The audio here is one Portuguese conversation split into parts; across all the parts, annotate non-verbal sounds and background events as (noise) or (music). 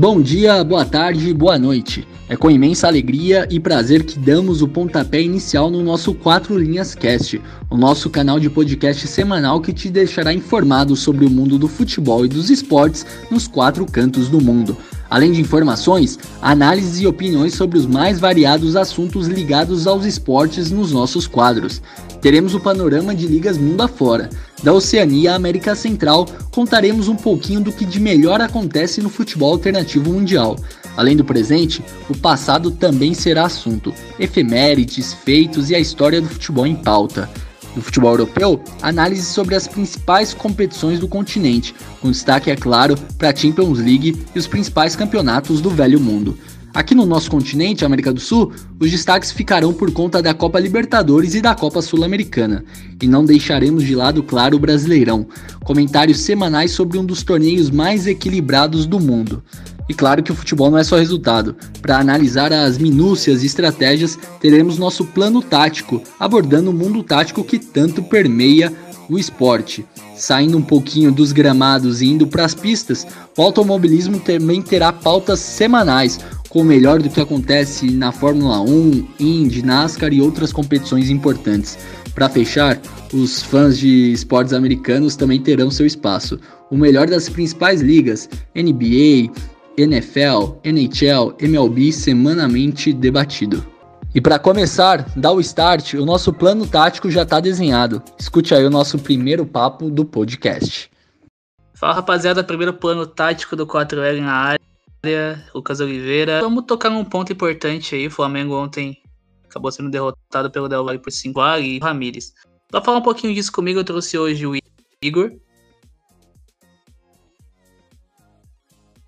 Bom dia, boa tarde, boa noite. É com imensa alegria e prazer que damos o pontapé inicial no nosso Quatro Linhas Cast, o nosso canal de podcast semanal que te deixará informado sobre o mundo do futebol e dos esportes nos quatro cantos do mundo. Além de informações, análises e opiniões sobre os mais variados assuntos ligados aos esportes nos nossos quadros. Teremos o panorama de ligas mundo afora. Da Oceania à América Central, contaremos um pouquinho do que de melhor acontece no futebol alternativo mundial. Além do presente, o passado também será assunto, efemérides, feitos e a história do futebol em pauta. No futebol europeu, análise sobre as principais competições do continente, com destaque, é claro, para a Champions League e os principais campeonatos do velho mundo. Aqui no nosso continente, América do Sul, os destaques ficarão por conta da Copa Libertadores e da Copa Sul-Americana. E não deixaremos de lado, claro, o Brasileirão. Comentários semanais sobre um dos torneios mais equilibrados do mundo. E claro que o futebol não é só resultado. Para analisar as minúcias e estratégias, teremos nosso plano tático, abordando o mundo tático que tanto permeia o esporte. Saindo um pouquinho dos gramados e indo para as pistas, o automobilismo também terá pautas semanais, com o melhor do que acontece na Fórmula 1, Indy, NASCAR e outras competições importantes. Para fechar, os fãs de esportes americanos também terão seu espaço. O melhor das principais ligas, NBA, NFL, NHL, MLB semanalmente debatido. E para começar, dar o start, o nosso plano tático já está desenhado. Escute aí o nosso primeiro papo do podcast. Fala rapaziada, primeiro plano tático do 4L na área, Lucas Oliveira. Vamos tocar num ponto importante aí, o Flamengo ontem acabou sendo derrotado pelo Del Valle por 5 e Ramires. Para falar um pouquinho disso comigo, eu trouxe hoje o Igor,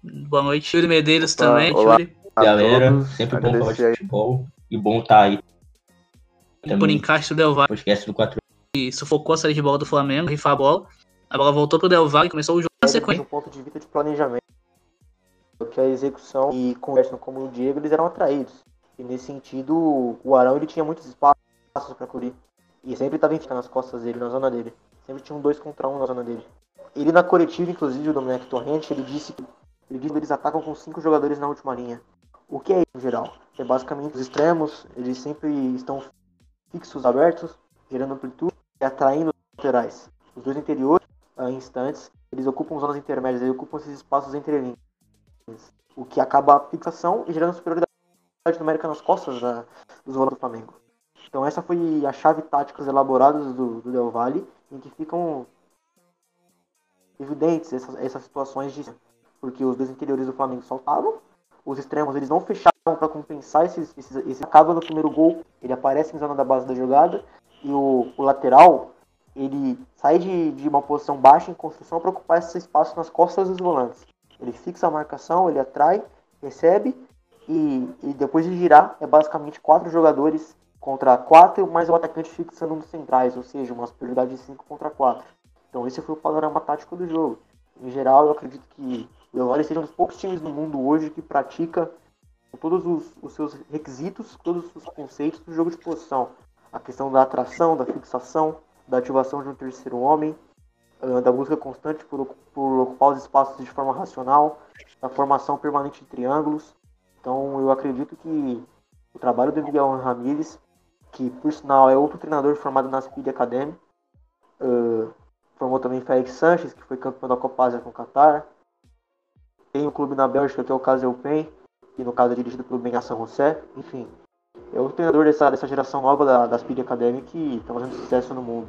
Boa noite, Yuri Medeiros Opa, também. Olá, Yuri. galera. Sempre bom falar de futebol e bom estar tá aí. Também, por encaixe do Del Valle. Podcast do 4 e sufocou a saída de bola do Flamengo, rifar a bola. A bola voltou pro Del Valle e começou o jogo na sequência. Um ponto de vista de planejamento, que a execução e conversando como o Diego, eles eram atraídos. E nesse sentido, o Arão ele tinha muitos espaços para cobrir. E sempre estava nas costas dele, na zona dele. Sempre tinha um dois contra um na zona dele. Ele na coletiva, inclusive, o Dominic Torrente, ele disse que que eles atacam com cinco jogadores na última linha. O que é isso, em geral? É basicamente os extremos, eles sempre estão fixos, abertos, gerando amplitude e atraindo os laterais. Os dois interiores, em instantes, eles ocupam zonas intermédias, eles ocupam esses espaços entre linhas. O que acaba a fixação e gerando superioridade numérica nas costas da, dos volantes do Flamengo. Então essa foi a chave táticas elaboradas do, do Del Valle, em que ficam evidentes essas, essas situações de porque os dois interiores do Flamengo saltavam, os extremos eles não fechavam para compensar esses, esses, esse acaba no primeiro gol, ele aparece em zona da base da jogada e o, o lateral ele sai de, de uma posição baixa em construção para ocupar esse espaço nas costas dos volantes. Ele fixa a marcação, ele atrai, recebe e, e depois de girar é basicamente quatro jogadores contra quatro, mais o atacante fixando nos centrais, ou seja, uma superioridade de 5 contra 4. Então esse foi o panorama tático do jogo. Em geral, eu acredito que o Valle seja um dos poucos times do mundo hoje que pratica todos os, os, seus requisitos, todos os conceitos do jogo de posição. A questão da atração, da fixação, da ativação de um terceiro homem, da busca constante por, por ocupar os espaços de forma racional, da formação permanente de triângulos. Então eu acredito que o trabalho do Miguel Ramírez, que por sinal é outro treinador formado na Speed Academy, uh, formou também Félix Sanches, que foi campeão da Copa Ásia com o Qatar, tem um clube na Bélgica que é o Caselpen, que no caso é dirigido pelo Ben Hassan. Enfim, é o treinador dessa, dessa geração nova da, da Speed Academy que está fazendo sucesso no mundo.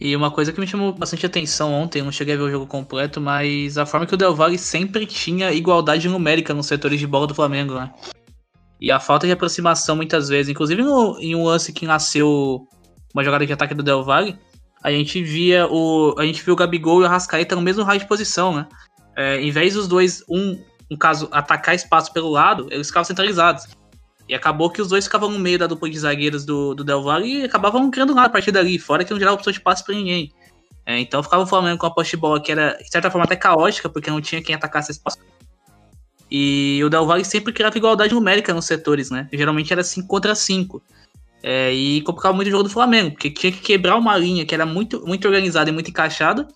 E uma coisa que me chamou bastante atenção ontem, eu não cheguei a ver o jogo completo, mas a forma que o Del Valle sempre tinha igualdade numérica nos setores de bola do Flamengo, né? E a falta de aproximação muitas vezes, inclusive no, em um lance que nasceu uma jogada de ataque do Del Valle, a gente via o a gente viu o Gabigol e o Arrascaeta no mesmo raio de posição, né? É, em vez dos dois, um, no caso, atacar espaço pelo lado, eles ficavam centralizados. E acabou que os dois ficavam no meio da dupla de zagueiros do, do Del Valle e acabavam criando nada a partir dali, fora que não gerava opção de passe para ninguém. É, então ficava o Flamengo com a poste bola que era, de certa forma, até caótica, porque não tinha quem atacasse espaço. E o Del Valle sempre criava igualdade numérica nos setores, né? Geralmente era 5 contra 5. É, e complicava muito o jogo do Flamengo, porque tinha que quebrar uma linha que era muito, muito organizada e muito encaixada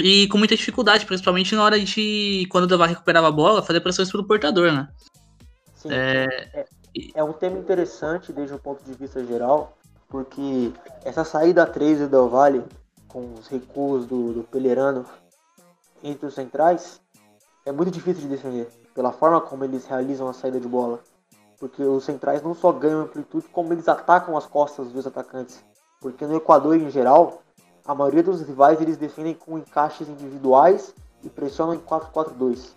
E com muita dificuldade, principalmente na hora de, quando o Valle recuperava a bola, fazer pressões pelo portador, né? Sim, é... É, é um tema interessante desde o ponto de vista geral, porque essa saída 3 do Del Valle, com os recuos do, do Pelerano entre os centrais, é muito difícil de defender, pela forma como eles realizam a saída de bola. Porque os centrais não só ganham amplitude, como eles atacam as costas dos atacantes. Porque no Equador, em geral, a maioria dos rivais eles defendem com encaixes individuais e pressionam em 4-4-2.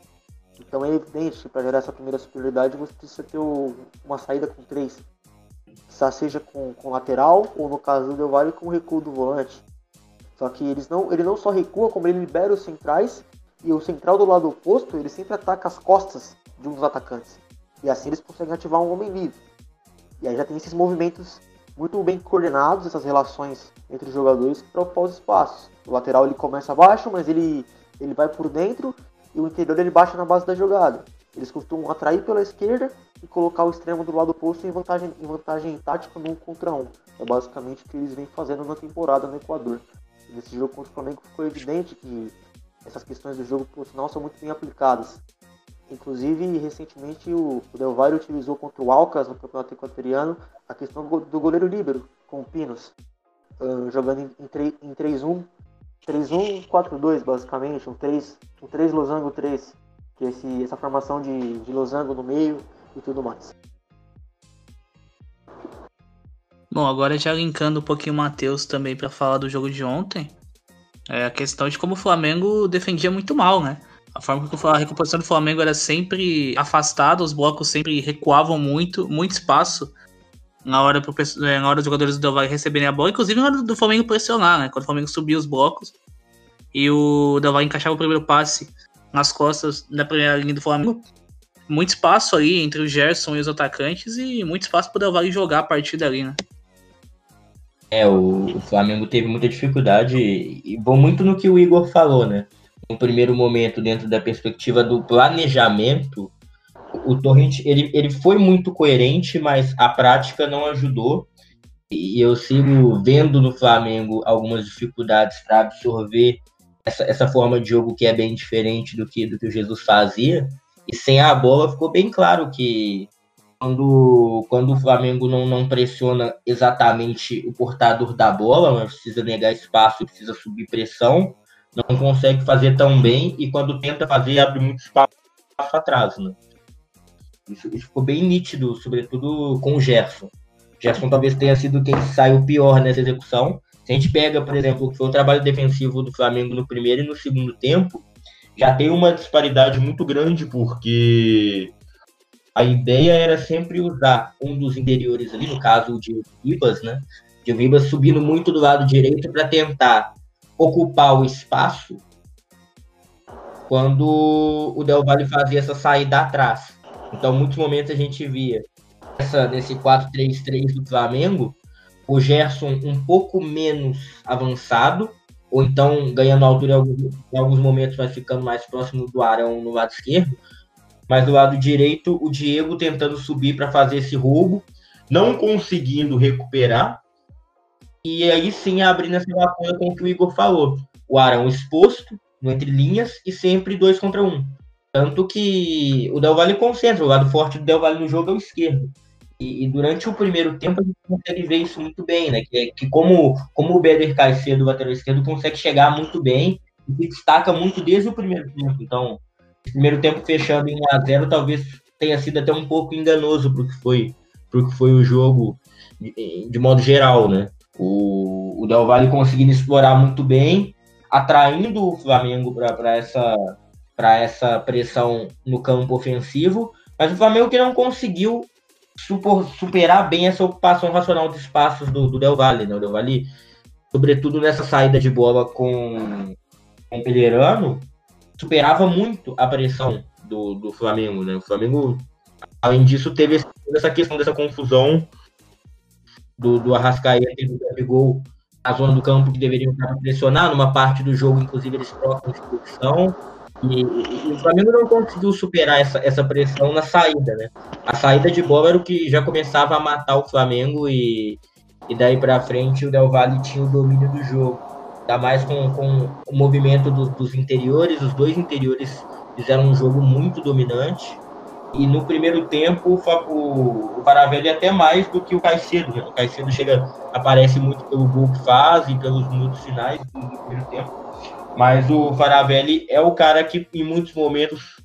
Então é evidente que para gerar essa primeira superioridade você precisa ter uma saída com três. Seja com, com lateral, ou no caso do Del Valle, com o recuo do volante. Só que eles não, ele não só recua, como ele libera os centrais e o central do lado oposto, ele sempre ataca as costas de um dos atacantes. E assim eles conseguem ativar um homem livre. E aí já tem esses movimentos muito bem coordenados, essas relações entre os jogadores para ocupar os espaços. O lateral ele começa abaixo, mas ele, ele vai por dentro e o interior ele baixa na base da jogada. Eles costumam atrair pela esquerda e colocar o extremo do lado oposto em vantagem, em vantagem tática no um contra um. É basicamente o que eles vêm fazendo na temporada no Equador. nesse jogo contra o Flamengo ficou evidente que essas questões do jogo, por sinal, são muito bem aplicadas. Inclusive, recentemente, o, Del Valle utilizou contra o Alcas no campeonato equatoriano a questão do, goleiro líbero, com o Pinos, uh, jogando em, em 3-1, 3-1, 4-2, basicamente, um 3, um 3 losango 3, que é esse, essa formação de, de losango no meio e tudo mais. Bom, agora já linkando um pouquinho o Matheus também para falar do jogo de ontem, é a questão de como o Flamengo defendia muito mal, né? A forma que a recomposição do Flamengo era sempre afastada, os blocos sempre recuavam muito, muito espaço na hora, pro, é, na hora dos jogadores do Del Valle receberem a bola, inclusive na hora do Flamengo pressionar, né? Quando o Flamengo subia os blocos e o Del Valle encaixava o primeiro passe nas costas da primeira linha do Flamengo. Muito espaço ali entre o Gerson e os atacantes e muito espaço para o jogar a partir dali, né? É, o, o, Flamengo teve muita dificuldade e vou muito no que o Igor falou, né? No primeiro momento, dentro da perspectiva do planejamento, o Torrent ele, ele foi muito coerente, mas a prática não ajudou. E eu sigo vendo no Flamengo algumas dificuldades para absorver essa, essa forma de jogo que é bem diferente do que, do que o Jesus fazia. E sem a bola ficou bem claro que quando, quando o Flamengo não, não pressiona exatamente o portador da bola, mas precisa negar espaço, precisa subir pressão, não consegue fazer tão bem e quando tenta fazer abre muito espaço atrás, né? Isso, isso ficou bem nítido, sobretudo com o Gerson. O Gerson talvez tenha sido quem saiu pior nessa execução. Se a gente pega, por exemplo, o que foi o trabalho defensivo do Flamengo no primeiro e no segundo tempo, já tem uma disparidade muito grande, porque a ideia era sempre usar um dos interiores ali, no caso o de Ribas, né? De Ribas subindo muito do lado direito para tentar ocupar o espaço quando o Del Valle fazia essa saída atrás. Então, muitos momentos a gente via essa, nesse 4-3-3 do Flamengo, o Gerson um pouco menos avançado, ou então ganhando altura em alguns, em alguns momentos, mas ficando mais próximo do Arão no lado esquerdo, mas do lado direito, o Diego tentando subir para fazer esse roubo, não conseguindo recuperar. E aí sim abrindo essa lacuna com o que o Igor falou. O Arão exposto, entre linhas, e sempre dois contra um. Tanto que o Del Valle concentra, o lado forte do Del Valle no jogo é o esquerdo. E, e, durante o primeiro tempo a gente consegue ver isso muito bem, né? Que, que como, como o Beder Caicedo, o lateral esquerdo, consegue chegar muito bem e se destaca muito desde o primeiro tempo. Então, primeiro tempo fechando em 1 a 0 talvez tenha sido até um pouco enganoso para o que foi que foi o jogo de, de modo geral, né? O, o Del Valle conseguindo explorar muito bem, atraindo o Flamengo para essa essa pressão no campo ofensivo, mas o Flamengo que não conseguiu super, superar bem essa ocupação racional de espaços do, do Del Valle, né? O Del Valle, sobretudo nessa saída de bola com, com o Pelerano, superava muito a pressão do, do Flamengo, né? O Flamengo, além disso, teve essa questão dessa confusão do, do Arrascaeta e do Gabigol na zona do campo que deveriam estar pressionar. Numa parte do jogo, inclusive, eles trocam expulsão. E, e, o Flamengo não conseguiu superar essa, essa pressão na saída, né? A saída de bola era o que já começava a matar o Flamengo e, e daí para frente o Del Valle tinha o domínio do jogo. Ainda mais com, com o movimento do, dos interiores, os dois interiores fizeram um jogo muito dominante. E no primeiro tempo, o, o Paravelli é até mais do que o Caicedo. Né? O Caicedo chega, aparece muito pelo gol que faz e pelos minutos finais do, primeiro tempo. Mas o Faravelli é o cara que, em muitos momentos,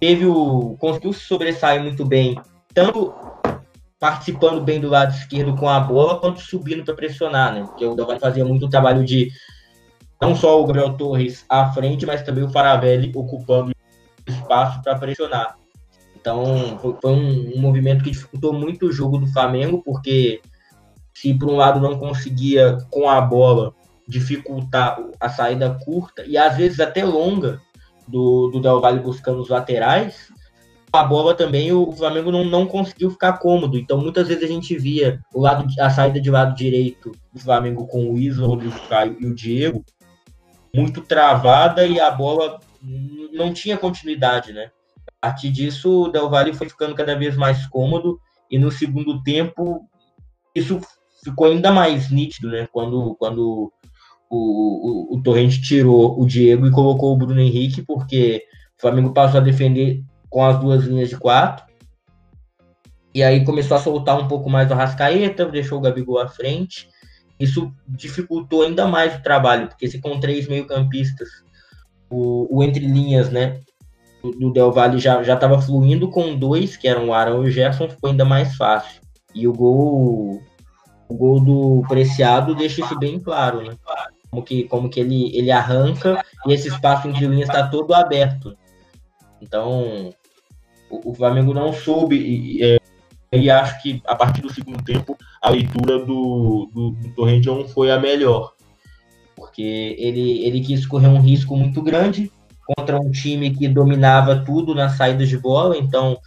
teve o conseguiu se sobressair muito bem, tanto participando bem do lado esquerdo com a bola, quanto subindo para pressionar, né? Porque o Del fazia muito trabalho de não só o Gabriel Torres à frente, mas também o Faravelli ocupando espaço para pressionar. Então, foi, um, um, movimento que dificultou muito o jogo do Flamengo, porque se por um lado não conseguia com a bola dificultar a saída curta e às vezes até longa do, do Del Valle buscando os laterais, a bola também o Flamengo não, não conseguiu ficar cômodo. Então muitas vezes a gente via o lado, a saída de lado direito do Flamengo com o Isla, o Caio e o Diego muito travada e a bola não tinha continuidade, né? A partir disso, o Del Valle foi ficando cada vez mais cômodo e no segundo tempo isso ficou ainda mais nítido, né? Quando, quando o, o, o Torrente tirou o Diego e colocou o Bruno Henrique, porque o Flamengo passou a defender com as duas linhas de quatro. E aí começou a soltar um pouco mais o Rascaeta, deixou o Gabigol à frente. Isso dificultou ainda mais o trabalho, porque se com três meio-campistas, o, o, entre linhas, né, do, Del Valle já estava fluindo com dois, que eram o Arão e o Gerson, ficou ainda mais fácil. E o gol, o gol do Preciado deixa isso bem claro, né? como que, como que ele, ele arranca e esse espaço entre linhas está todo aberto. Então, o, o Flamengo não soube, e, é, e acho que a partir do segundo tempo a leitura do, do, do Torrente não foi a melhor. Porque ele, ele quis correr um risco muito grande contra um time que dominava tudo nas saídas de bola, então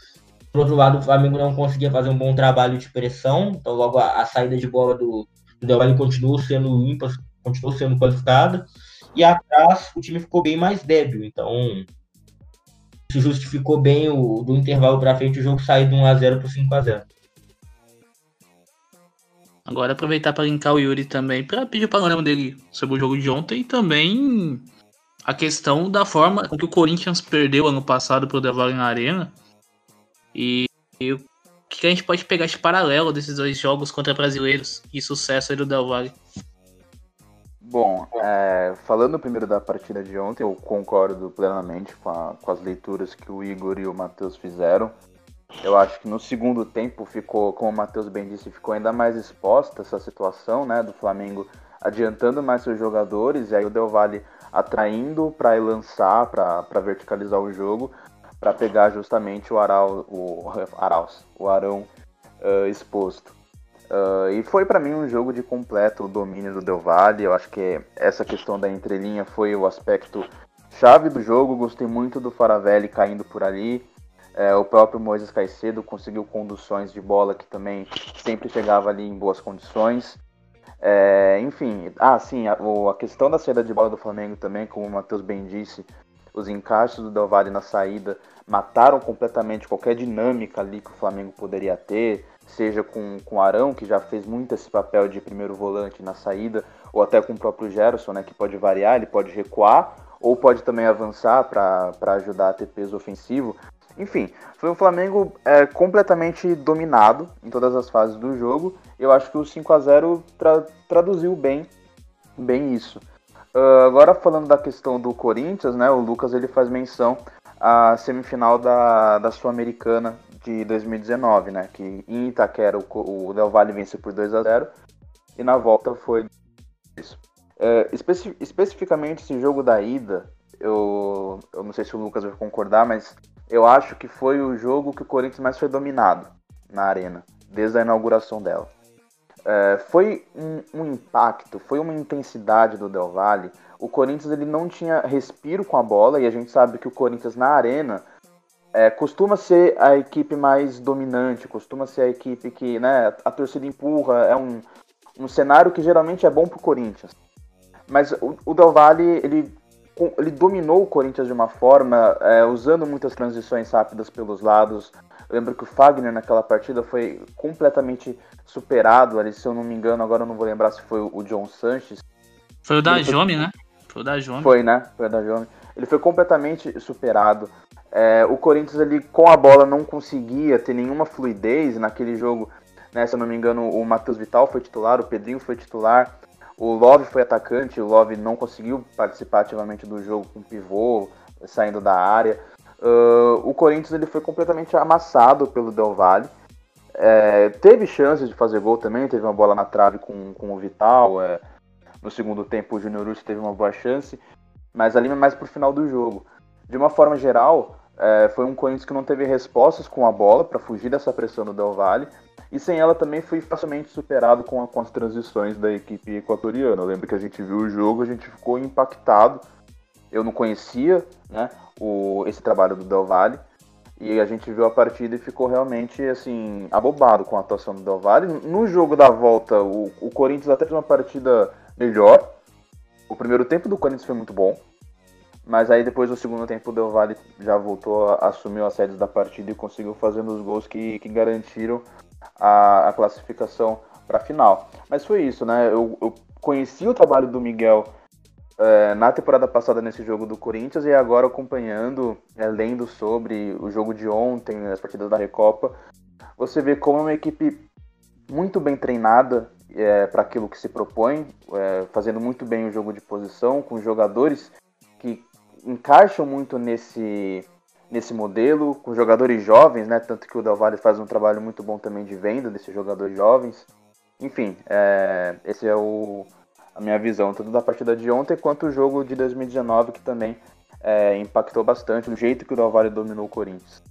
por outro lado, o Flamengo não conseguia fazer um bom trabalho de pressão, então logo a, a saída de bola do, do Del Valle continuou sendo limpa, continuou sendo qualificada, e atrás o time ficou bem mais débil. Então, isso justificou bem o do intervalo para frente o jogo sair de 1 a 0 para 5 a 0. Agora aproveitar para linkar o Yuri também para pedir o panorama dele sobre o jogo de ontem e também a questão da forma com que o Corinthians perdeu ano passado para o Del na Arena e, e, o que a gente pode pegar de paralelo desses dois jogos contra brasileiros e sucesso aí do Del Valle. Bom, é, falando primeiro da partida de ontem, eu concordo plenamente com, a, com, as leituras que o Igor e o Matheus fizeram. Eu acho que no segundo tempo ficou, como o Matheus bem disse, ficou ainda mais exposta essa situação né, do Flamengo adiantando mais seus jogadores, e aí o Del Valle atraindo para lançar, para verticalizar o jogo, para pegar justamente o Aral, o (laughs) Araus, o Arão uh, exposto. Uh, e foi para mim um jogo de completo domínio do Del Valle. Eu acho que essa questão da entrelinha foi o aspecto chave do jogo. Gostei muito do Faravelli caindo por ali. É, o próprio Moisés Caicedo conseguiu conduções de bola que também sempre chegava ali em boas condições. É, enfim, ah, sim, a, a, questão da saída de bola do Flamengo também, como o Matheus bem disse, os encaixes do Del Valle na saída mataram completamente qualquer dinâmica ali que o Flamengo poderia ter seja com, com o Arão, que já fez muito esse papel de primeiro volante na saída, ou até com o próprio Gerson, né, que pode variar, ele pode recuar, ou pode também avançar para ajudar a ter peso ofensivo. Enfim, foi um Flamengo é, completamente dominado em todas as fases do jogo. Eu acho que o 5 a 0 tra traduziu bem, bem isso. Uh, agora falando da questão do Corinthians, né, o Lucas ele faz menção à semifinal da, da Sul-Americana de 2019, né? Que em Itaquera o, o Del Valle venceu por 2 a 0 e na volta foi isso. É, especi especificamente esse jogo da ida, eu, eu não sei se o Lucas vai concordar, mas eu acho que foi o jogo que o Corinthians mais foi dominado na arena, desde a inauguração dela. É, foi um, um, impacto, foi uma intensidade do Del Valle. O Corinthians ele não tinha respiro com a bola e a gente sabe que o Corinthians na arena é, costuma ser a equipe mais dominante, costuma ser a equipe que né, a torcida empurra, é um, um cenário que geralmente é bom para o Corinthians. Mas o, o Del Valle, ele, ele dominou o Corinthians de uma forma, é, usando muitas transições rápidas pelos lados. Eu lembro que o Fagner naquela partida foi completamente superado ali, se eu não me engano, agora eu não vou lembrar se foi o John Sanches, Foi o da Ele foi- Jome, né? Foi o da Jome. Foi, né? Foi o da Jome. Ele foi completamente superado. É, o Corinthians ali com a bola não conseguia ter nenhuma fluidez naquele jogo. Né, se eu não me engano, o Matheus Vital foi titular, o Pedrinho foi titular, o Love foi atacante, o Love não conseguiu participar ativamente do jogo com pivô, saindo da área. Ah, o Corinthians ele foi completamente amassado pelo Del Valle. É, teve chances de fazer gol também, teve uma bola na trave com, com o Vital. é, no segundo tempo o Júnior Urso teve uma boa chance, mas ali é mais pro final do jogo. De uma forma geral, é, foi um Corinthians que não teve respostas com a bola para fugir dessa pressão do Del Valle. E sem ela também foi facilmente superado com, a- com as transições da equipe equatoriana. Eu lembro que a gente viu o jogo, a gente ficou impactado. Eu não conhecia né, o, esse trabalho do Del Valle. E a gente viu a partida e ficou realmente assim, abobado com a atuação do Del Valle. No jogo da volta, o, o Corinthians até fez uma partida melhor. O primeiro tempo do Corinthians foi muito bom. Mas aí depois do segundo tempo o Del Valle já voltou, assumiu as sedes da partida e conseguiu fazer os gols que, que garantiram a, a classificação para a final. Mas foi isso, né? Eu, eu conheci o trabalho do Miguel é, na temporada passada nesse jogo do Corinthians e agora acompanhando, é, lendo sobre o jogo de ontem, as partidas da Recopa, você vê como é uma equipe muito bem treinada para aquilo que se propõe, é, fazendo muito bem o jogo de posição, com jogadores que encaixam muito nesse, nesse modelo, com jogadores jovens, né? Tanto que o Del Valle faz um trabalho muito bom também de venda desses jogadores jovens. Enfim, é, esse é o, a minha visão, tanto da partida de ontem quanto o jogo de 2019, que também é, impactou bastante o jeito que o Del Valle dominou o Corinthians.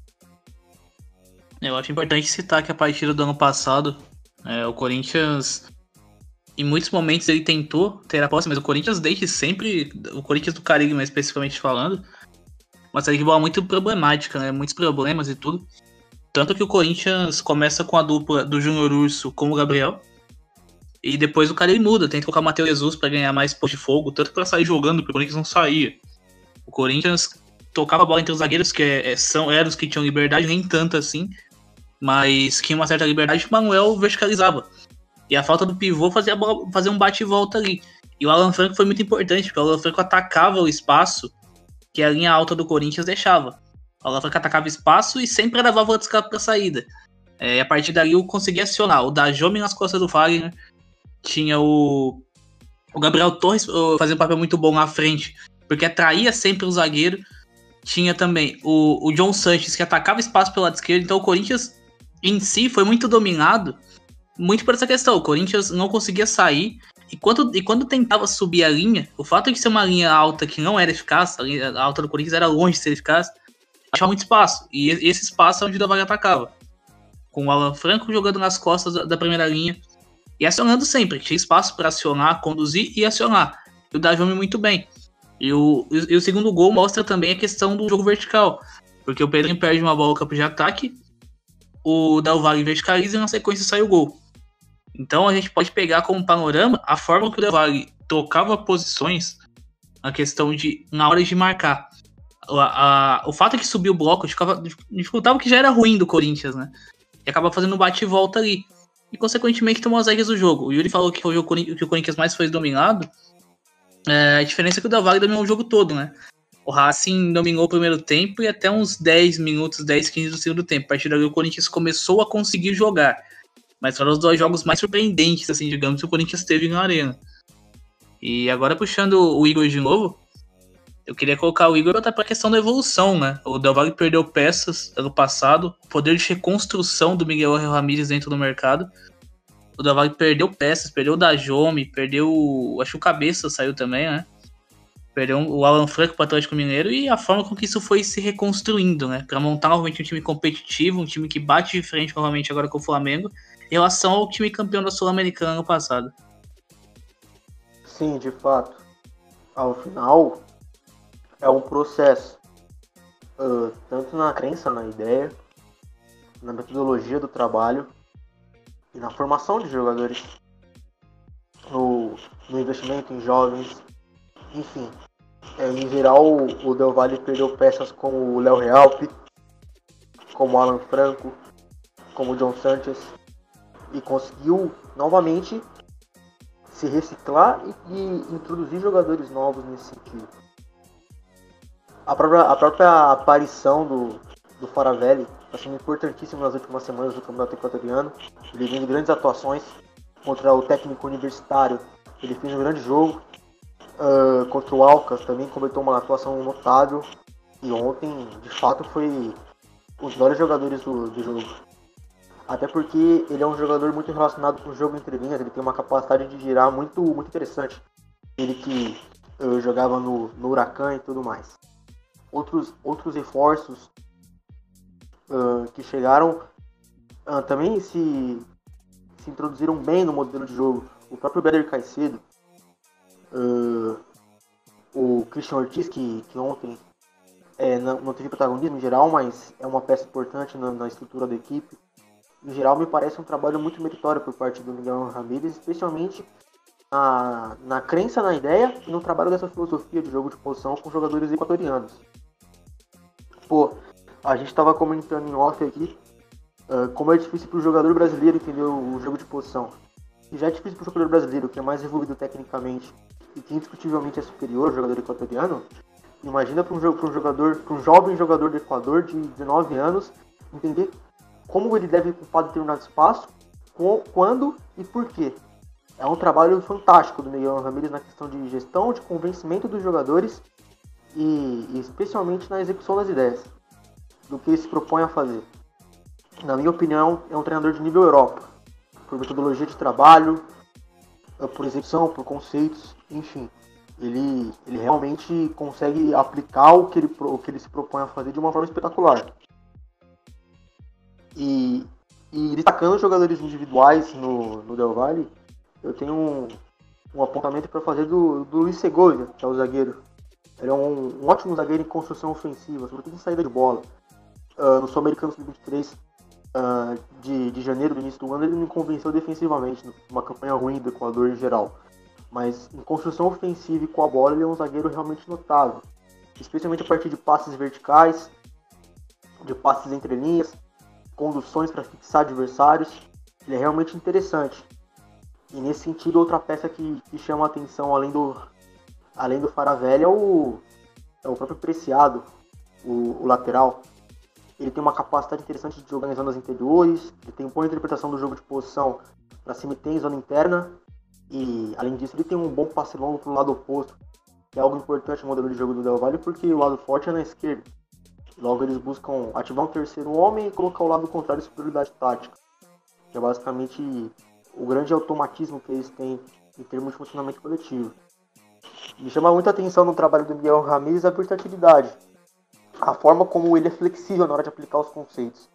Eu acho importante citar que a partida do ano passado, é, o Corinthians, em muitos momentos ele tentou ter a posse, mas o Corinthians desde sempre, o Corinthians do Caribe mais especificamente falando, uma série de bola muito problemática, né? Muitos problemas e tudo. Tanto que o Corinthians começa com a dupla do Júnior Urso com o Gabriel. E depois o cara ele muda, tenta colocar o Matheus Jesus para ganhar mais posto de fogo, tanto para sair jogando, porque o Corinthians não saía. O Corinthians tocava a bola entre os zagueiros, que é, é, são, eram os que tinham liberdade, nem tanto assim, mas tinha uma certa liberdade que o Manuel verticalizava. E a falta do pivô fazia, fazia um bate e volta ali. E o Alan Franco foi muito importante, porque o Alan Franco atacava o espaço que a linha alta do Corinthians deixava. O Alan Franco atacava espaço e sempre era válvula de escape para saída. É, e a partir dali eu consegui acionar o Dajome nas costas do Fagner, tinha o, o Gabriel Torres fazendo um papel muito bom na frente, porque atraía sempre o zagueiro. Tinha também o, o John Sanches, que atacava espaço pelo lado esquerdo. Então o Corinthians em si foi muito dominado, muito por essa questão. O Corinthians não conseguia sair. E quando, e quando tentava subir a linha, o fato de ser uma linha alta que não era eficaz, a linha alta do Corinthians era longe de ser eficaz, achava muito espaço. E esse espaço é onde o Davag atacava. Com o Alan Franco jogando nas costas da, da primeira linha e acionando sempre. Tinha espaço para acionar, conduzir e acionar. E o Dajome muito bem. E o, e o segundo gol mostra também a questão do jogo vertical. Porque o Pedrinho perde uma bola no campo de ataque, o Del Valle verticaliza e na sequência sai o gol. Então a gente pode pegar como panorama a forma que o Del Valle trocava posições, a questão de na hora de marcar. A, a, o fato é que subiu o bloco ficava, dificultava que já era ruim do Corinthians, né? E acaba fazendo bate e volta ali. E consequentemente tomou as regras do jogo. O Yuri falou que foi o, que o Corinthians mais foi dominado. É, a diferença é que o Del dominou o jogo todo, né? O Racing dominou o primeiro tempo e até uns 10 minutos, 10, 15 do segundo tempo. A partir daí o Corinthians começou a conseguir jogar. Mas foram os dois jogos mais surpreendentes, assim, digamos, que o Corinthians teve na arena. E agora puxando o Igor de novo, eu queria colocar o Igor até para a questão da evolução, né? O Del Valle perdeu peças ano passado, o poder de reconstrução do Miguel Ramírez dentro do mercado. O Del Valle perdeu peças, perdeu o Dajome, perdeu. Acho que o Cabeça saiu também, né? Perdeu o Alan Franco para o Atlético Mineiro e a forma com que isso foi se reconstruindo, né? Para montar novamente um time competitivo, um time que bate de frente novamente agora com o Flamengo, relação ao time campeão da Sul-Americana ano passado. Sim, de fato. Ao final, é um processo. Uh, tanto na crença, na ideia, na metodologia do trabalho e na formação de jogadores, no, no investimento em jovens, enfim. É, em geral, o Del Valle perdeu peças como o Léo Realpe, como o Alan Franco, como o John Sanchez, e conseguiu novamente se reciclar e, e introduzir jogadores novos nesse sentido. A própria, a própria aparição do, do Faravelli está sendo importantíssima nas últimas semanas do Campeonato Equatoriano. Ele vem de grandes atuações contra o técnico universitário. Ele fez um grande jogo. Uh, contra o Alcas também cometeu uma atuação notável. E ontem, de fato, foi um dos melhores jogadores do, do jogo. Até porque ele é um jogador muito relacionado com o jogo entre linhas, ele tem uma capacidade de girar muito, muito interessante. Ele que uh, jogava no, no Huracan e tudo mais. Outros, outros reforços uh, que chegaram uh, também se, se introduziram bem no modelo de jogo. O próprio Beder Caicedo, o Christian Ortiz, que, que ontem é, não, não, teve protagonismo em geral, mas é uma peça importante na, na, estrutura da equipe. Em geral, me parece um trabalho muito meritório por parte do Miguel Ramírez, especialmente na, na crença na ideia e no trabalho dessa filosofia de jogo de posição com jogadores equatorianos. Pô, a gente estava comentando em off aqui uh, como é difícil para o jogador brasileiro entender o, jogo de posição. E já é difícil para o jogador brasileiro, que é mais evoluído tecnicamente e que indiscutivelmente é superior ao jogador equatoriano, Imagina para um, um jogador, para um jovem jogador do Equador de 19 anos, entender como ele deve ocupar determinado espaço, quando e por quê. É um trabalho fantástico do Miguel Ramírez na questão de gestão, de convencimento dos jogadores e, e especialmente na execução das ideias, do que ele se propõe a fazer. Na minha opinião, é um treinador de nível Europa, por metodologia de trabalho, por execução, por conceitos, enfim ele, ele realmente consegue aplicar o que, ele, o que ele se propõe a fazer de uma forma espetacular. E, e destacando jogadores individuais no, no Del Valle, eu tenho um, um apontamento para fazer do, do Luiz Segovia, que é o zagueiro. Ele é um, um ótimo zagueiro em construção ofensiva, sobretudo em saída de bola. Uh, no Sul-Americano Sub-23 uh, de, de janeiro, do início do ano, ele me convenceu defensivamente, numa campanha ruim do Equador em geral. Mas em construção ofensiva e com a bola, ele é um zagueiro realmente notável. Especialmente a partir de passes verticais, de passes entre linhas, conduções para fixar adversários. Ele é realmente interessante. E nesse sentido, outra peça que, que chama a atenção, além do, além do Faravelli, é o, é o próprio Preciado, o, o lateral. Ele tem uma capacidade interessante de jogar em zonas interiores, ele tem boa interpretação do jogo de posição para se meter em zona interna e além disso, ele tem um bom passe longo para o lado oposto, que é algo importante no modelo de jogo do Del Valle, porque o lado forte é na esquerda. Logo, eles buscam ativar um terceiro homem e colocar o lado contrário de superioridade tática, que é basicamente o grande automatismo que eles têm em termos de funcionamento coletivo. Me chama muita atenção no trabalho do Miguel Ramírez a versatilidade, a forma como ele é flexível na hora de aplicar os conceitos.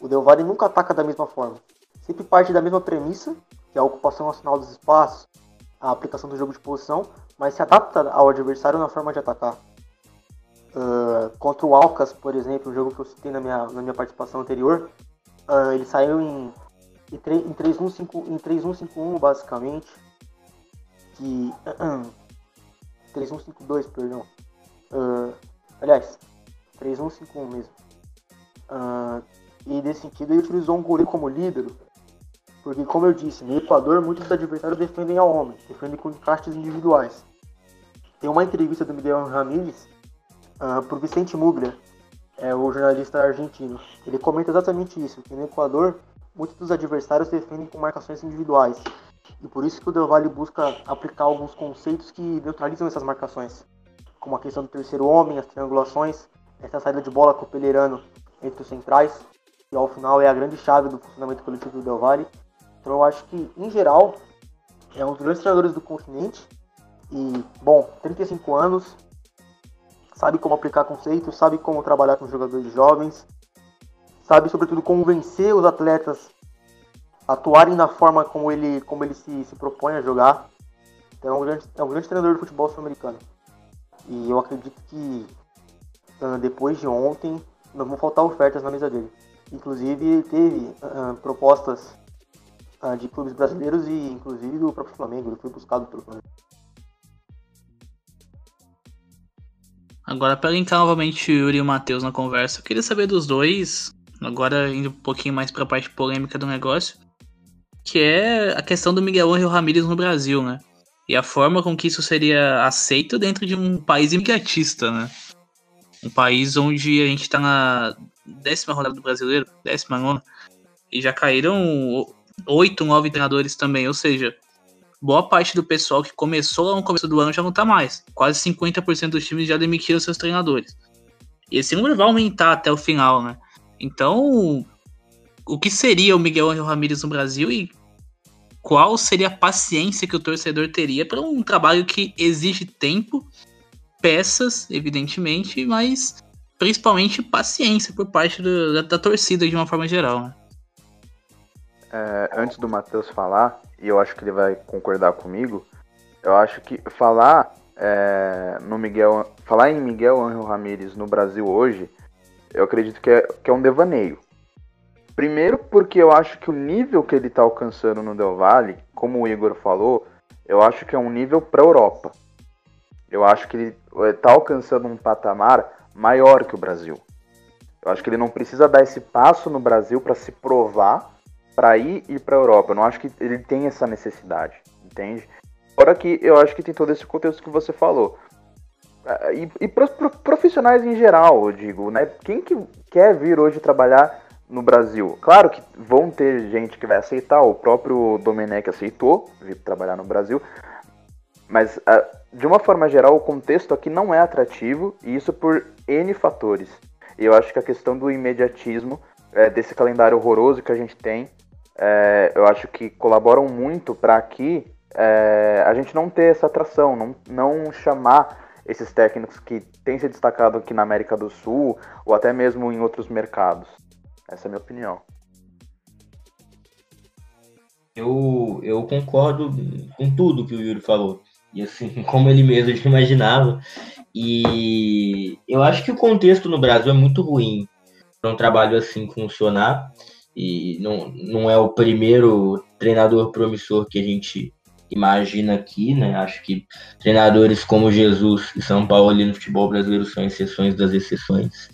O Del Valle nunca ataca da mesma forma, sempre parte da mesma premissa que é a ocupação nacional dos espaços, a aplicação do jogo de posição, mas se adapta ao adversário na forma de atacar. Uh, contra o Alcas, por exemplo, um jogo que eu citei na minha, na minha participação anterior, uh, ele saiu em, em 3-1-5-1 basicamente, que... Uh, 3-1-5-2, perdão. Uh, aliás, 3-1-5-1 mesmo. E nesse sentido ele utilizou um goleiro como líbero, porque, como eu disse, no Equador muitos adversários defendem ao homem, defendem com encastes individuais. Tem uma entrevista do Miguel Ramírez uh, ah, o Vicente Muglia, é o jornalista argentino. Ele comenta exatamente isso, que no Equador muitos dos adversários defendem com marcações individuais. E por isso que o Del Valle busca aplicar alguns conceitos que neutralizam essas marcações, como a questão do terceiro homem, as triangulações, essa saída de bola com o entre os centrais, que ao final é a grande chave do funcionamento coletivo do Del Valle. Então eu acho que, em geral, é um dos grandes treinadores do continente. E, bom, 35 anos, sabe como aplicar conceitos, sabe como trabalhar com jogadores jovens, sabe, sobretudo, como vencer os atletas atuarem na forma como ele, como ele se, se propõe a jogar. Então, é um grande, é um grande treinador de futebol sul-americano. E eu acredito que uh, depois de ontem não vão faltar ofertas na mesa dele. Inclusive, teve uh, propostas uh, de clubes brasileiros e inclusive do próprio Flamengo, ele foi buscado pelo Flamengo. Agora, para linkar novamente o Yuri e o Matheus na conversa, eu queria saber dos dois, agora indo um pouquinho mais para a parte polêmica do negócio, que é a questão do Miguel Angel Ramírez no Brasil, né? E a forma com que isso seria aceito dentro de um país imediatista, né? Um país onde a gente tá na décima rodada do brasileiro, décima nona, e já caíram oito, nove treinadores também, ou seja, boa parte do pessoal que começou lá no começo do ano já não tá mais. Quase 50% dos times já demitiram seus treinadores. E esse número vai aumentar até o final, né? Então, o que seria o Miguel Angel Ramírez no Brasil e qual seria a paciência que o torcedor teria para um trabalho que exige tempo, peças, evidentemente, mas principalmente paciência por parte do, da, da, torcida de uma forma geral. Né? É, antes do Matheus falar, e eu acho que ele vai concordar comigo, eu acho que falar é, no Miguel, falar em Miguel Angel Ramírez no Brasil hoje, eu acredito que é, que é um devaneio. Primeiro porque eu acho que o nível que ele está alcançando no Del Valle, como o Igor falou, eu acho que é um nível para a Europa. Eu acho que ele está alcançando um patamar maior que o Brasil. Eu acho que ele não precisa dar esse passo no Brasil para se provar para ir e para a Europa. Eu não acho que ele tem essa necessidade, entende? Fora que eu acho que tem todo esse contexto que você falou. Ah, e, e para os profissionais em geral, eu digo, né? Quem que quer vir hoje trabalhar no Brasil. Claro que vão ter gente que vai aceitar, o próprio Domenech aceitou vir trabalhar no Brasil, mas ah, de uma forma geral o contexto aqui não é atrativo e isso por N fatores. E eu acho que a questão do imediatismo, é, desse calendário horroroso que a gente tem, é, eu acho que colaboram muito para aqui é, a gente não ter essa atração, não, não chamar esses técnicos que têm se destacado aqui na América do Sul ou até mesmo em outros mercados. Essa é a minha opinião. Eu, eu concordo com tudo que o Yuri falou. E assim, (laughs) como ele mesmo imaginava. E eu acho que o contexto no Brasil é muito ruim para um trabalho assim funcionar. E não, não é o primeiro treinador promissor que a gente imagina aqui, né? Acho que treinadores como Jesus e São Paulo ali no futebol brasileiro são exceções das exceções.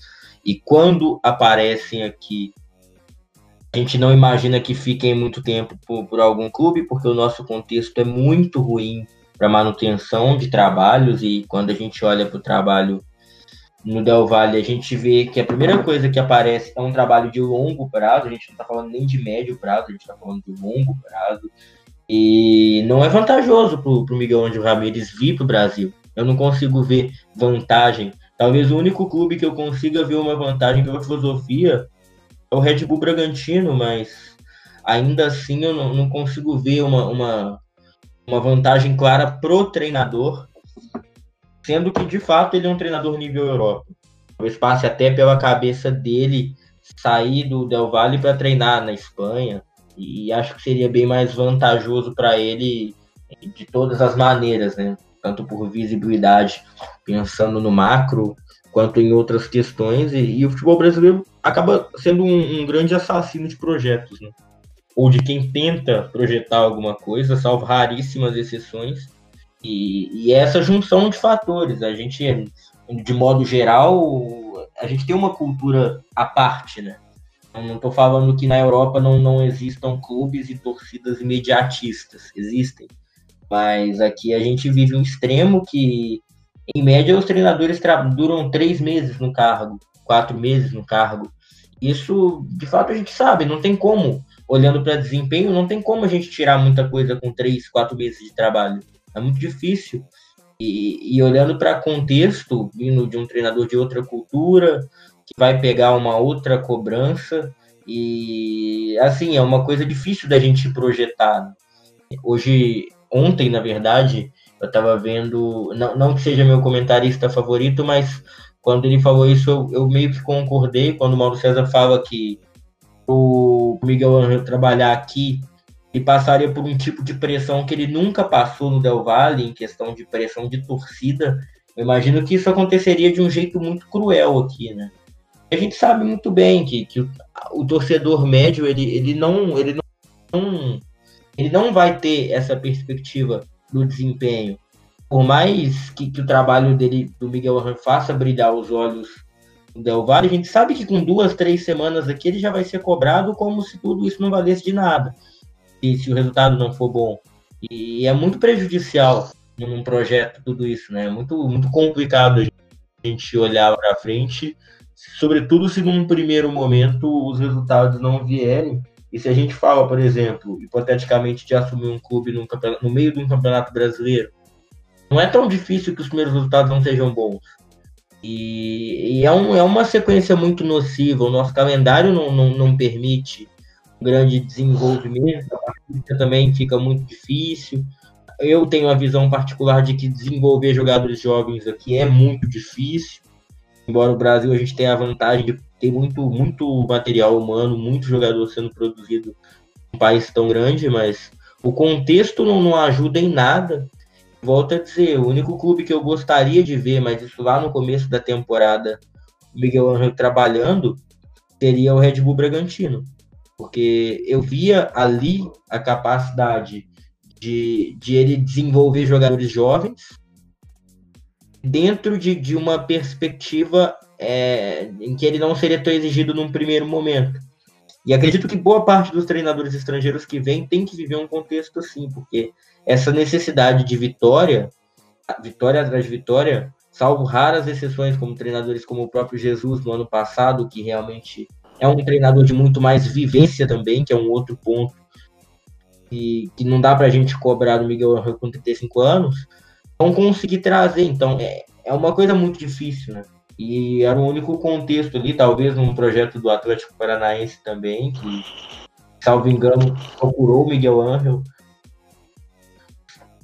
E quando aparecem aqui, a gente não imagina que fiquem muito tempo por, por algum clube, porque o nosso contexto é muito ruim para manutenção de trabalhos. E quando a gente olha para o trabalho no Del Valle, a gente vê que a primeira coisa que aparece é um trabalho de longo prazo. A gente não está falando nem de médio prazo, a gente está falando de longo prazo. E não é vantajoso para o Miguel Angel Ramírez vir para o Brasil. Eu não consigo ver vantagem Talvez o único clube que eu consiga ver uma vantagem pela filosofia é o Red Bull Bragantino, mas ainda assim eu não, não consigo ver uma, uma, uma vantagem clara pro treinador, sendo que de fato ele é um treinador nível Europa. Talvez passe até pela cabeça dele sair do Del Valle para treinar na Espanha, e acho que seria bem mais vantajoso para ele de todas as maneiras, né? tanto por visibilidade, pensando no macro, quanto em outras questões. E, e o futebol brasileiro acaba sendo um, um, grande assassino de projetos, né? ou de quem tenta projetar alguma coisa, salvo raríssimas exceções. E, e essa junção de fatores, a gente, de modo geral, a gente tem uma cultura à parte, né? Não estou falando que na Europa não, não existam clubes e torcidas imediatistas, existem. Mas aqui a gente vive um extremo que, em média, os treinadores duram três meses no cargo, quatro meses no cargo. Isso, de fato, a gente sabe, não tem como, olhando para desempenho, não tem como a gente tirar muita coisa com três, quatro meses de trabalho. É muito difícil. E, e olhando para contexto, vindo de um treinador de outra cultura, que vai pegar uma outra cobrança, e assim, é uma coisa difícil da gente projetar. Hoje ontem, na verdade, eu estava vendo, não, não que seja meu comentarista favorito, mas quando ele falou isso, eu, eu meio que concordei. Quando o Mauro César fala que o Miguel Angel trabalhar aqui e passaria por um tipo de pressão que ele nunca passou no Del Valle, em questão de pressão de torcida. Eu imagino que isso aconteceria de um jeito muito cruel aqui, né? A gente sabe muito bem que, que o, o torcedor médio ele, ele não ele não ele não vai ter essa perspectiva do desempenho. Por mais que, que o trabalho dele, do Miguel Arran, faça brilhar os olhos do Del Valle, a gente sabe que com duas, três semanas aqui ele já vai ser cobrado como se tudo isso não valesse de nada. Se, se o resultado não for bom. E é muito prejudicial num projeto tudo isso, né? É muito, muito complicado a gente olhar para frente, sobretudo se num primeiro momento os resultados não vierem. E se a gente fala, por exemplo, hipoteticamente de assumir um clube no, meio de um campeonato brasileiro, não é tão difícil que os primeiros resultados não sejam bons. E, e é, um, é uma sequência muito nociva. O nosso calendário não, não, não permite grande desenvolvimento, a partida também fica muito difícil. Eu tenho a visão particular de que desenvolver jogadores jovens aqui é muito difícil. Embora o Brasil a gente tenha a vantagem de ter muito, muito material humano, muito jogador sendo produzido um país tão grande, mas o contexto não, não ajuda em nada. Volto a dizer, o único clube que eu gostaria de ver, mas isso lá no começo da temporada, o Miguel Angel trabalhando, seria o Red Bull Bragantino. Porque eu via ali a capacidade de, de ele desenvolver jogadores jovens dentro de, de uma perspectiva é, em que ele não seria tão exigido num primeiro momento. E acredito que boa parte dos treinadores estrangeiros que vêm tem que viver um contexto assim, porque essa necessidade de vitória, vitória atrás de vitória, salvo raras exceções, como treinadores como o próprio Jesus no ano passado, que realmente é um treinador de muito mais vivência também, que é um outro ponto e que não dá para a gente cobrar do Miguel Angel com 35 anos, vão conseguir trazer. Então, é, é uma coisa muito difícil, né? E era o único contexto ali, talvez num projeto do Atlético Paranaense também, que, salvo engano, procurou o Miguel Angel.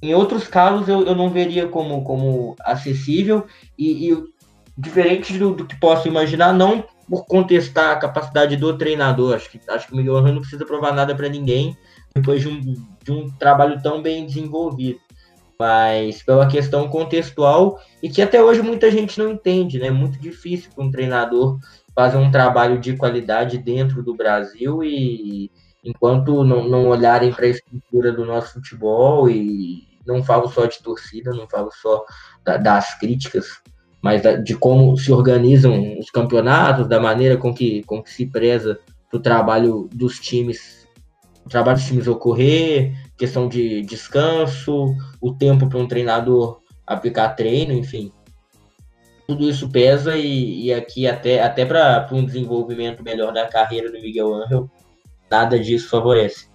Em outros casos, eu, eu não veria como, como acessível e, e diferente do, do, que posso imaginar, não por contestar a capacidade do treinador. Acho que, acho que o Miguel Angel não precisa provar nada para ninguém depois de um, de um trabalho tão bem desenvolvido mas pela questão contextual e que até hoje muita gente não entende, né? É muito difícil para um treinador fazer um trabalho de qualidade dentro do Brasil e enquanto não, não olharem para a estrutura do nosso futebol e não falo só de torcida, não falo só da, das críticas, mas de como se organizam os campeonatos, da maneira com que, com que se preza o trabalho dos times, o trabalho dos times ocorrer, questão de descanso, o tempo para um treinador aplicar treino, enfim. Tudo isso pesa e, e aqui até, até para um desenvolvimento melhor da carreira do Miguel Angel, nada disso favorece.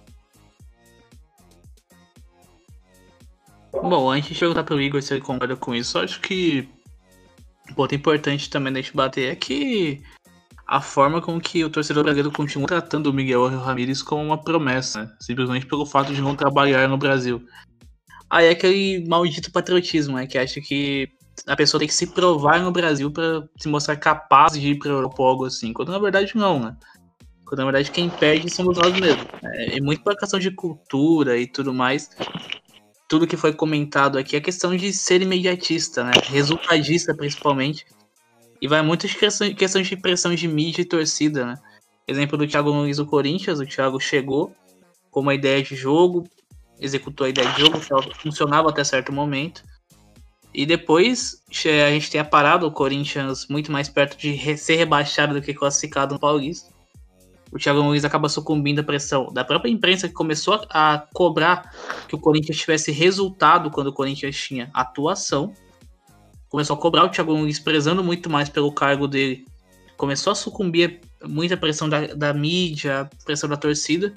Bom, antes de perguntar para o Igor se ele concorda com isso, acho que ponto importante também da gente bater é que a forma com que o torcedor brasileiro continua tratando o Miguel Ramírez como uma promessa, né? simplesmente pelo fato de não trabalhar no Brasil. Aí é aquele maldito patriotismo, né? Que acha que a pessoa tem que se provar no Brasil para se mostrar capaz de ir para Europa algo assim, quando na verdade não, né? Quando na verdade quem perde somos nós mesmos. É, é muito por questão de cultura e tudo mais. Tudo que foi comentado aqui é questão de ser imediatista, né? Resultadista principalmente e vai muito de questão, de pressão de mídia e torcida, né? Exemplo do Thiago Nunes do Corinthians, o Thiago chegou com uma ideia de jogo, executou a ideia de jogo, funcionava até certo momento. E depois a gente tem a parada, o Corinthians muito mais perto de ser rebaixado do que classificado no Paulista. O Thiago Nunes acaba sucumbindo à pressão da própria imprensa que começou a cobrar que o Corinthians tivesse resultado quando o Corinthians tinha atuação começou a cobrar o Thiago Nunes prezando muito mais pelo cargo dele. Começou a sucumbir muita pressão da, da mídia, pressão da torcida.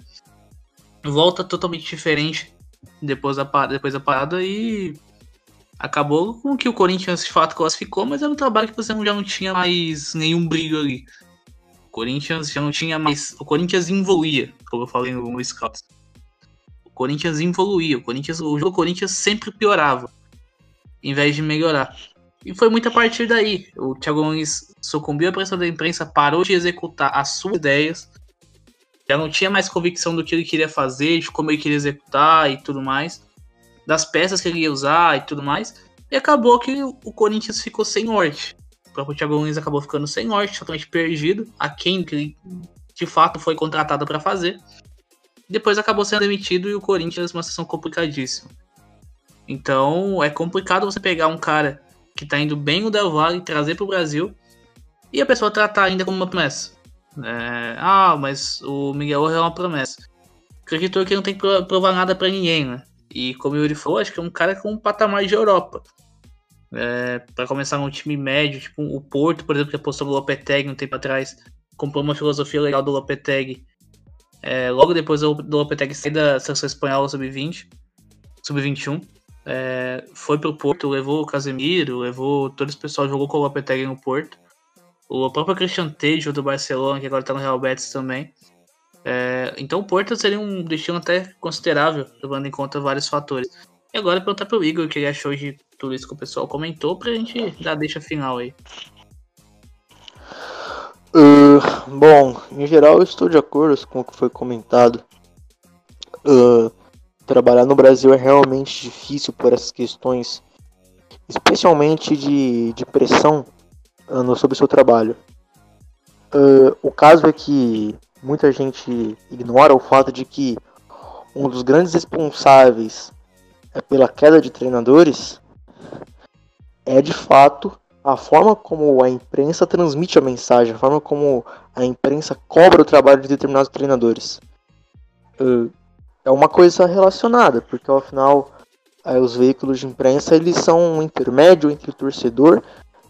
Volta totalmente diferente depois da, depois da parada e acabou com que o Corinthians de fato classificou, mas era um trabalho que você já não tinha mais nenhum brilho ali. Corinthians já não tinha mais. O Corinthians evoluía, como eu falei no, no. O Corinthians evoluía, o, Corinthians, o jogo do Corinthians sempre piorava, em vez de melhorar. E foi muito a partir daí. O Thiago Nunes sucumbiu à pressão da imprensa, parou de executar as suas ideias, já não tinha mais convicção do que ele queria fazer, de como ele queria executar e tudo mais, das peças que ele ia usar e tudo mais. E acabou que o Corinthians ficou sem norte. O próprio Thiago Nunes acabou ficando sem norte, totalmente perdido, a quem que de fato foi contratado para fazer. Depois acabou sendo demitido e o Corinthians uma situação complicadíssima. Então é complicado você pegar um cara que tá indo bem o Del Valle trazer pro Brasil e a pessoa tratar ainda como uma promessa. É, ah, mas o Miguel é uma promessa. acreditou que não tem que provar nada para ninguém, né? E como o Yuri falou, acho que é um cara com um patamar de Europa. É, para começar num time médio, tipo o Porto, por exemplo, que apostou no Lopetegui um tempo atrás, comprou uma filosofia legal do Lopetegui. É, logo depois do Lopetegui sair da seleção espanhola sub-20, sub-21, é, foi pro Porto, levou o Casemiro, levou todo esse pessoal, jogou com o Lopetegui no Porto. O próprio Christian Tejo do Barcelona, que agora tá no Real Betis também. É, então o Porto seria um destino até considerável, levando em conta vários fatores. E agora perguntar pro Igor o que ele achou de tudo isso que o pessoal comentou, pra gente dar deixa final aí. Uh, bom, em geral eu estou de acordo com o que foi comentado. Uh, trabalhar no Brasil é realmente difícil por essas questões, especialmente de, de pressão uh, sobre o seu trabalho. o caso é que muita gente ignora o fato de que um dos grandes responsáveis é pela queda de treinadores é de fato a forma como a imprensa transmite a mensagem, a forma como a imprensa cobra o trabalho de determinados treinadores. É uma coisa relacionada, porque ao final os veículos de imprensa eles são um intermédio entre o torcedor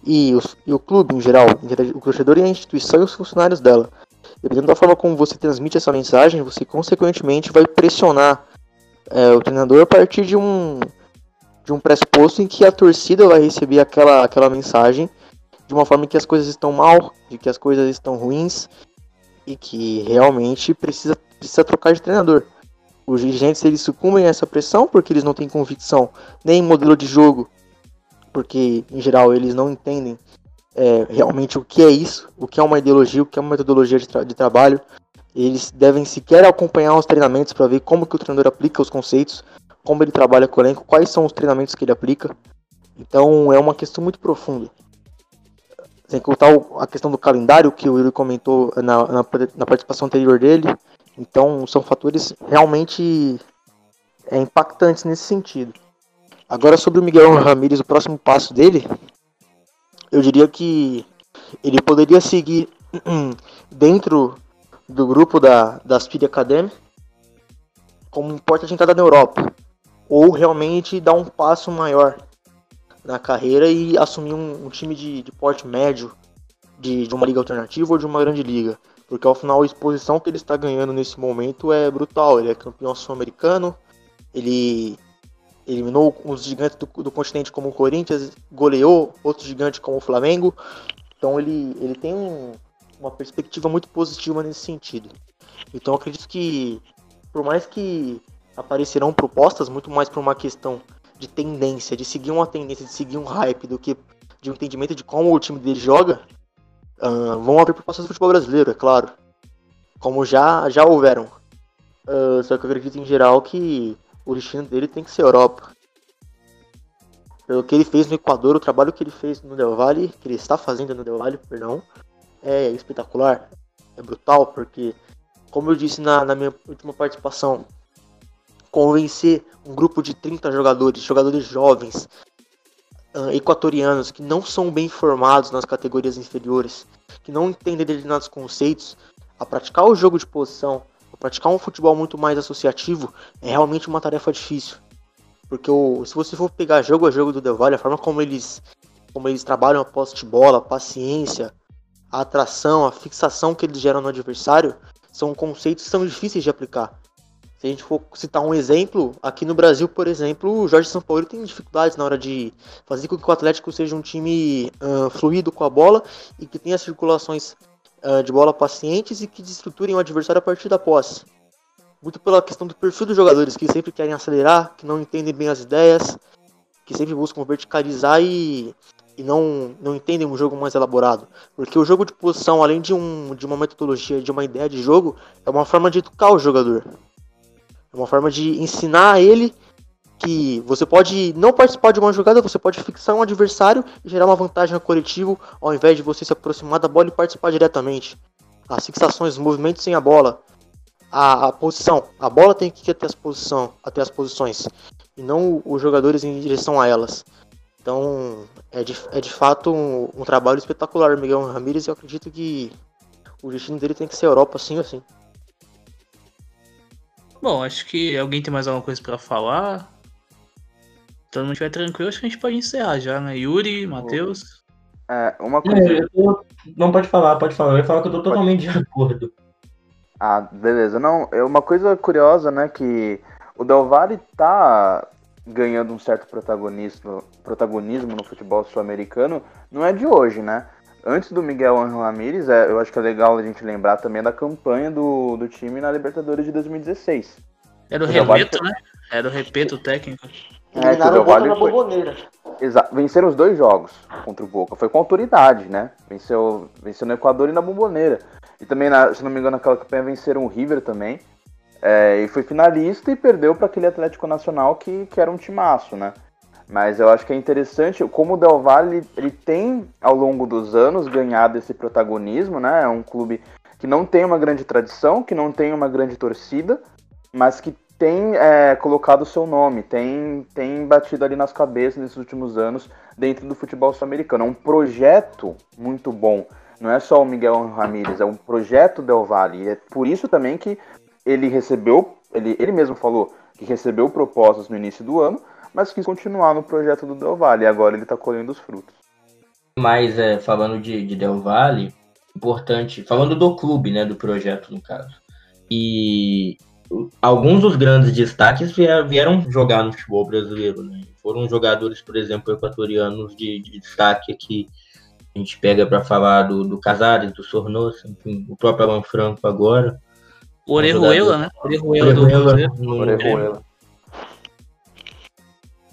e, os, e o clube em geral, o torcedor e a instituição e os funcionários dela. Dependendo da forma como você transmite essa mensagem, você consequentemente vai pressionar é, o treinador a partir de um, de um pressuposto em que a torcida vai receber aquela, aquela mensagem de uma forma que as coisas estão mal, de que as coisas estão ruins e que realmente precisa, precisa trocar de treinador. Os dirigentes eles sucumbem a essa pressão porque eles não têm convicção nem em modelo de jogo, porque em geral eles não entendem é, realmente o que é isso, o que é uma ideologia, o que é uma metodologia de, tra de trabalho. Eles devem sequer acompanhar os treinamentos para ver como que o treinador aplica os conceitos, como ele trabalha com o elenco, quais são os treinamentos que ele aplica. Então é uma questão muito profunda. Sem contar a questão do calendário que o Yuri comentou na, na, na participação anterior dele. Então são fatores realmente é, impactantes nesse sentido. Agora sobre o Miguel Ramírez, o próximo passo dele, eu diria que ele poderia seguir (clears throat) dentro do grupo da, da Speed Academy como porta de entrada na Europa ou realmente dar um passo maior na carreira e assumir um, um time de, de, porte médio de, de, uma liga alternativa ou de uma grande liga. Porque ao final a exposição que ele está ganhando nesse momento é brutal. Ele é campeão sul-americano, ele eliminou os gigantes do, do, continente como o Corinthians, goleou outros gigantes como o Flamengo. Então ele, ele tem um, uma perspectiva muito positiva nesse sentido. Então acredito que por mais que aparecerão propostas muito mais por uma questão de tendência, de seguir uma tendência, de seguir um hype, do que de um entendimento de como o time dele joga, uh, vão haver propostas do futebol brasileiro, é claro. Como já, já houveram. Uh, só que eu acredito em geral que o destino dele tem que ser Europa. Pelo que ele fez no Equador, o trabalho que ele fez no Del Valle, que ele está fazendo no Del Valle, perdão, é espetacular. É brutal, porque, como eu disse na, na minha última participação, convencer um grupo de 30 jogadores, jogadores jovens, uh, equatorianos, que não são bem formados nas categorias inferiores, que não entendem determinados conceitos, a praticar o jogo de posição, a praticar um futebol muito mais associativo, é realmente uma tarefa difícil. Porque o, se você for pegar jogo a jogo do Del Valle, a forma como eles, como eles trabalham a posse de bola, a paciência, a atração, a fixação que eles geram no adversário, são conceitos que são difíceis de aplicar. Se a gente for citar um exemplo, aqui no Brasil, por exemplo, o Jorge Sampaoli tem dificuldades na hora de fazer com que o Atlético seja um time uh, fluido com a bola e que tenha circulações uh, de bola pacientes e que destruturem o adversário a partir da posse. Muito pela questão do perfil dos jogadores, que sempre querem acelerar, que não entendem bem as ideias, que sempre buscam verticalizar e, e não, não entendem um jogo mais elaborado. Porque o jogo de posição, além de, um, de uma metodologia, de uma ideia de jogo, é uma forma de educar o jogador. É uma forma de ensinar a ele que você pode não participar de uma jogada, você pode fixar um adversário e gerar uma vantagem no coletivo, ao invés de você se aproximar da bola e participar diretamente. As fixações, os movimentos sem a bola, a, a posição, a bola tem que ir até as, posição, até as posições, e não os jogadores em direção a elas. Então, é de, é de fato um, um trabalho espetacular, Miguel Ramírez, e eu acredito que o destino dele tem que ser Europa, sim ou sim. Bom, acho que alguém tem mais alguma coisa pra falar. Todo mundo estiver tranquilo, acho que a gente pode encerrar já, né? Yuri, Matheus. É, uma coisa. É, tô- Não, pode falar, pode falar. Eu ia falar que eu tô totalmente de acordo. Ah, beleza. Não, é uma coisa curiosa, né, que o Del Valle tá ganhando um certo protagonismo, protagonismo no futebol sul-americano, não é de hoje, né? Antes do Miguel Angel Ramírez, é, eu acho que é legal a gente lembrar também da campanha do, do time na Libertadores de 2016. Era o Repeto, né? Era o Repeto técnico. É, que o Eliminaram Del o Boca na foi- bomboneira. Exa venceram os dois jogos contra o Boca. Foi com autoridade, né? Venceu, venceu no Equador e na Bomboneira. E também, na- se não me engano, naquela campanha venceram o River também. É, e foi finalista e perdeu para aquele Atlético Nacional que, que era um timaço, né? Mas eu acho que é interessante como o Del Valle ele tem, ao longo dos anos, ganhado esse protagonismo, né? É um clube que não tem uma grande tradição, que não tem uma grande torcida, mas que tem é, colocado o seu nome, tem, tem batido ali nas cabeças nesses últimos anos dentro do futebol sul-americano. É um projeto muito bom. Não é só o Miguel Ramírez, é um projeto Del Valle. E é por isso também que ele recebeu, ele, ele mesmo falou que recebeu propostas no início do ano, mas quis continuar no projeto do Del Valle. E agora ele está colhendo os frutos. Mas é, falando de, de Del Valle, importante, falando do clube, né, do projeto no caso. E alguns dos grandes destaques vieram, vieram jogar no futebol brasileiro, né? Foram jogadores, por exemplo, equatorianos de, de destaque aqui. A gente pega para falar do, do Casares, do Sornosa, enfim, o próprio Alan Franco agora. O Orejuela, né? Orejuela do Orejuela.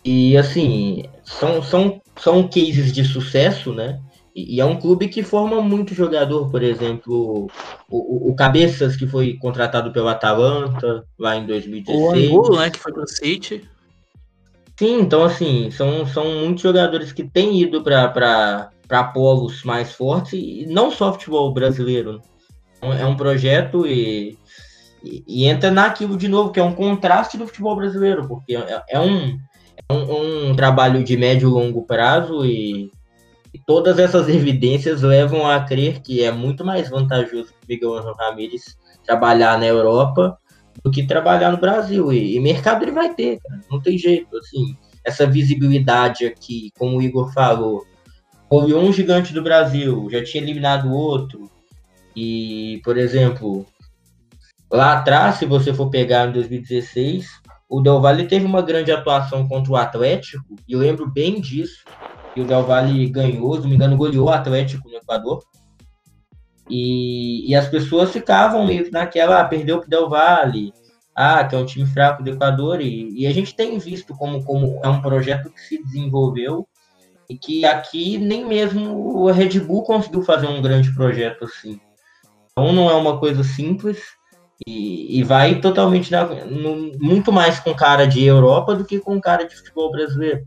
E assim, são, são, são cases de sucesso, né? E, e é um clube que forma muito jogador, por exemplo, o, o, o Cabeças, que foi contratado pelo Atalanta lá em O 2016. Angulo, né? Que foi pro City. Sim, então assim, são, são muitos jogadores que têm ido para polos mais fortes, e não só futebol brasileiro. Então, É um projeto e, e, e entra naquilo de novo, que é um contraste do futebol brasileiro, porque é, é um, é um, um trabalho de médio e longo prazo e, e todas essas evidências levam a crer que é muito mais vantajoso o Miguel Ramírez trabalhar na Europa do que trabalhar no Brasil. E, e mercado ele vai ter, cara. Não tem jeito. Assim, essa visibilidade aqui, como o Igor falou, houve um gigante do Brasil, já tinha eliminado outro. E, por exemplo, lá atrás, se você for pegar em 2016, o Del Valle teve uma grande atuação contra o Atlético, e eu lembro bem disso. E o Del Valle ganhou, se não me engano, goleou o Atlético no Equador. E, e as pessoas ficavam meio que naquela, ah, perdeu pro Del Valle, ah, que é um time fraco do Equador, e, e a gente tem visto como, como é um projeto que se desenvolveu e que aqui nem mesmo o Red Bull conseguiu fazer um grande projeto assim. Então não é uma coisa simples e, e vai totalmente na, no- muito mais com cara de Europa do que com cara de futebol brasileiro.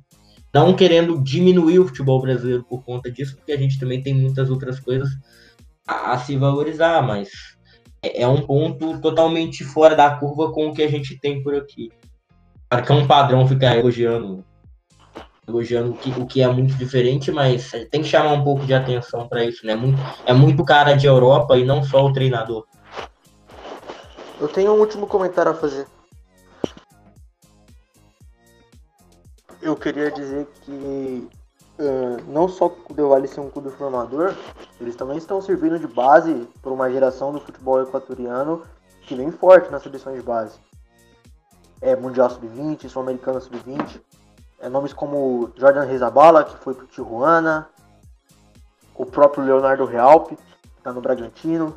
Não querendo diminuir o futebol brasileiro por conta disso, porque a gente também tem muitas outras coisas a, a se valorizar, mas é, é um ponto totalmente fora da curva com o que a gente tem por aqui. Claro que é um padrão ficar elogiando elogiando o que, o que é muito diferente, mas tem que chamar um pouco de atenção para isso, né? Muito, é muito cara de Europa e não só o treinador. Eu tenho um último comentário a fazer. Eu queria dizer que ah, não só o Del Valle ser um clube formador, eles também estão servindo de base para uma geração do futebol equatoriano que vem forte nas seleções de base. É Mundial Sub-20, Sul-Americano Sub-20. É, nomes como Jordan Rezabala, que foi pro Tijuana. O próprio Leonardo Realpe, que está no Bragantino.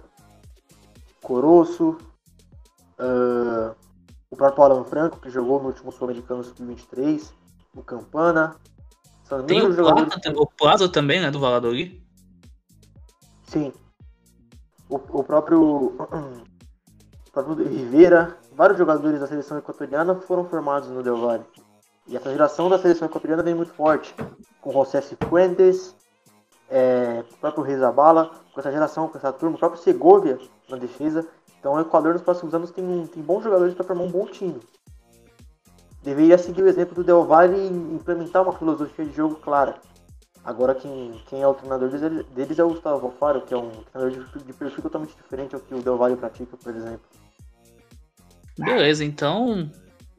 Coroço. ah, o próprio Alan Franco, que jogou no último Sul-Americano Sub-23. O Campana. São Tem o Plata, tam- o Plaza também, né? Do Valladolid. Sim. O, o próprio, (clears throat) o próprio Rivera, vários jogadores da seleção equatoriana foram formados no Del Valle. E essa geração da seleção equatoriana vem muito forte. Com José Cifuentes, é, o próprio Rezabala, com essa geração, com essa turma, o próprio Segovia na defesa. Então o Equador nos próximos anos tem, tem bons jogadores para formar um bom time. Deveria seguir o exemplo do Del Valle e implementar uma filosofia de jogo clara. Agora quem, quem é o treinador deles, deles é o Gustavo Alfaro, que é um treinador de, de perfil totalmente diferente ao que o Del Valle pratica, por exemplo. Beleza, então,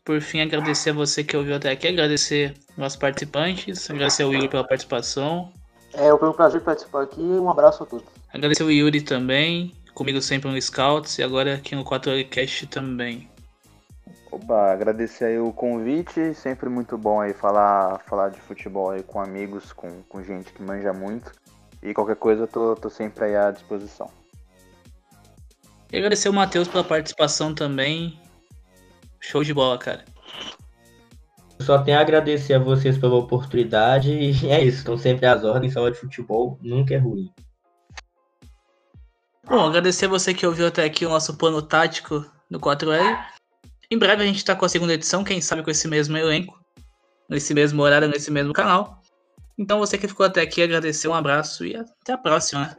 por fim, agradecer a você que ouviu até aqui, agradecer nossos participantes, agradecer ao Igor pela participação. É, foi um prazer participar aqui um abraço a todos. Agradecer o Yuri também, comigo sempre no Scouts e agora aqui no 4Cast também. Opa, agradecer aí o convite, sempre muito bom aí falar, falar de futebol aí com amigos, com, com gente que manja muito. E qualquer coisa, tô, tô sempre aí à disposição. E agradecer o Matheus pela participação também. Show de bola, cara. Só tenho a agradecer a vocês pela oportunidade e (laughs) é isso, estão sempre às ordens, sala de futebol nunca é ruim. Bom, agradecer a você que ouviu até aqui o nosso plano tático do 4L. Em breve a gente está com a segunda edição, quem sabe com esse mesmo elenco, nesse mesmo horário, nesse mesmo canal. Então você que ficou até aqui, agradecer, um abraço e até a próxima. Né?